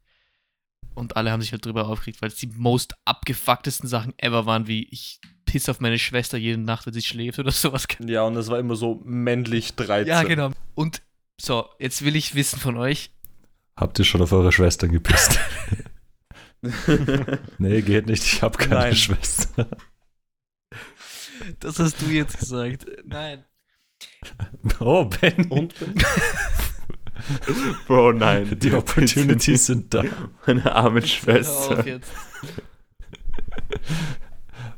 Und alle haben sich halt drüber aufgeregt, weil es die most abgefucktesten Sachen ever waren, wie ich piss auf meine Schwester jede Nacht, wenn sie schläft oder sowas. Ja, und es war immer so männlich 13. Ja, genau. Und so, jetzt will ich wissen von euch, habt ihr schon auf eure Schwestern gepisst? nee, geht nicht. Ich habe keine Nein. Schwester. das hast du jetzt gesagt. Nein. Oh, Ben. Und? Bro, nein. Die Opportunities sind da. Meine armen Hör Schwester.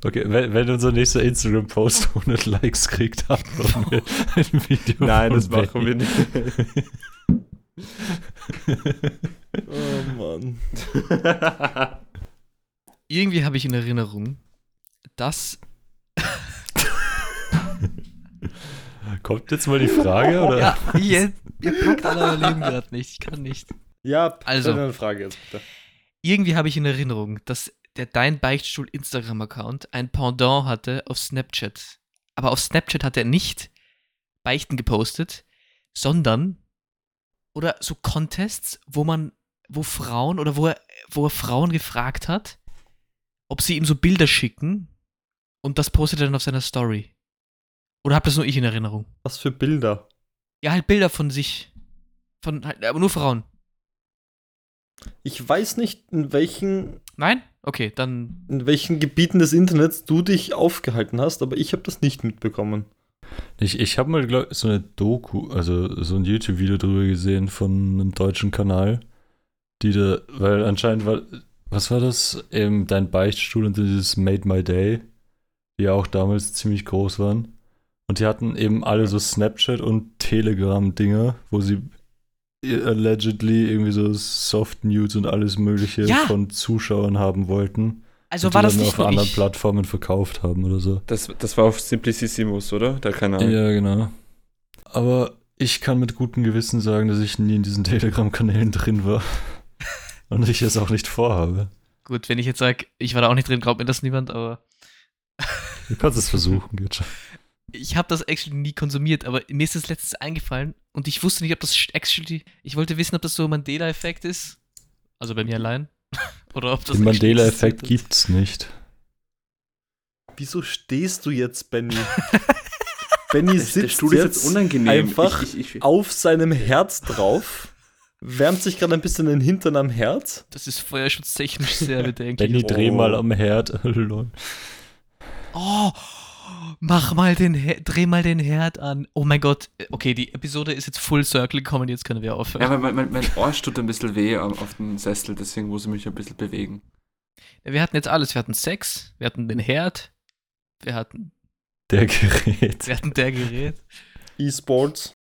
Okay, wenn, wenn unser nächster Instagram-Post 100 Likes kriegt, haben wir ein Video. Nein, von das machen wir Benny. nicht. Oh Mann. irgendwie habe ich in Erinnerung, dass. Kommt jetzt mal die Frage, oder? Ja, ihr, ihr packt alle euer Leben gerade nicht. Ich kann nicht. Ja, Also. eine Frage jetzt bitte. Irgendwie habe ich in Erinnerung, dass der Dein Beichtstuhl Instagram-Account ein Pendant hatte auf Snapchat. Aber auf Snapchat hat er nicht Beichten gepostet, sondern oder so Contests, wo man, wo Frauen oder wo er, wo er Frauen gefragt hat, ob sie ihm so Bilder schicken und das postet er dann auf seiner Story. Oder hab das nur ich in Erinnerung? Was für Bilder? Ja, halt Bilder von sich. Von, halt, aber nur Frauen. Ich weiß nicht, in welchen, Nein? Okay, dann in welchen Gebieten des Internets du dich aufgehalten hast, aber ich habe das nicht mitbekommen. Ich, ich habe mal glaub, so eine Doku, also so ein YouTube-Video drüber gesehen von einem deutschen Kanal, die da, weil anscheinend war, was war das? Eben dein Beichtstuhl und dieses Made My Day, die ja auch damals ziemlich groß waren. Und die hatten eben alle so Snapchat und Telegram-Dinger, wo sie allegedly irgendwie so Soft Nudes und alles Mögliche Ja. von Zuschauern haben wollten. Also und war die das dann nicht auf anderen ich. Plattformen verkauft haben oder so. Das, das war auf Simplicissimus, oder? Der Kanal. Ja, genau. Aber ich kann mit gutem Gewissen sagen, dass ich nie in diesen Telegram-Kanälen drin war. Und ich es auch nicht vorhabe. Gut, wenn ich jetzt sage, ich war da auch nicht drin, glaubt mir das niemand, aber Du kannst es versuchen, geht schon. Ich habe das actually nie konsumiert, aber mir ist das letztens eingefallen und ich wusste nicht, ob das actually, ich wollte wissen, ob das so ein Mandela-Effekt ist, also bei mir allein, oder ob das Den Mandela-Effekt gibt's nicht. Wieso stehst du jetzt, Benny? Benny sitzt jetzt unangenehm. einfach Ich- ich- ich- auf seinem Herz drauf, wärmt sich gerade ein bisschen den Hintern am Herz. Das ist feuerschutztechnisch sehr bedenklich. Benny, dreh Oh. mal am Herd. Oh, mach mal den, Her dreh mal den Herd an. Oh mein Gott, okay, die Episode ist jetzt full circle gekommen, jetzt können wir aufhören. Ja, aber mein, mein, mein Ohr tut ein bisschen weh auf dem Sessel, deswegen muss ich mich ein bisschen bewegen. Wir hatten jetzt alles, wir hatten Sex, wir hatten den Herd, wir hatten, Der Gerät. wir hatten der Gerät. E-Sports.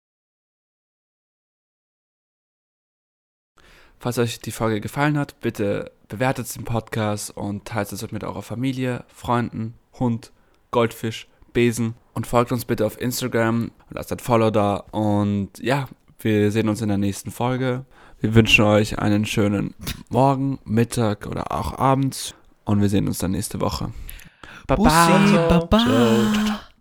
Falls euch die Folge gefallen hat, bitte bewertet den Podcast und teilt es mit eurer Familie, Freunden, Hund, Goldfisch, Besen und folgt uns bitte auf Instagram und lasst ein Follow da. Und ja, wir sehen uns in der nächsten Folge. Wir wünschen euch einen schönen Morgen, Mittag oder auch abends und wir sehen uns dann nächste Woche. Baba. Bussi. Baba. Ciao.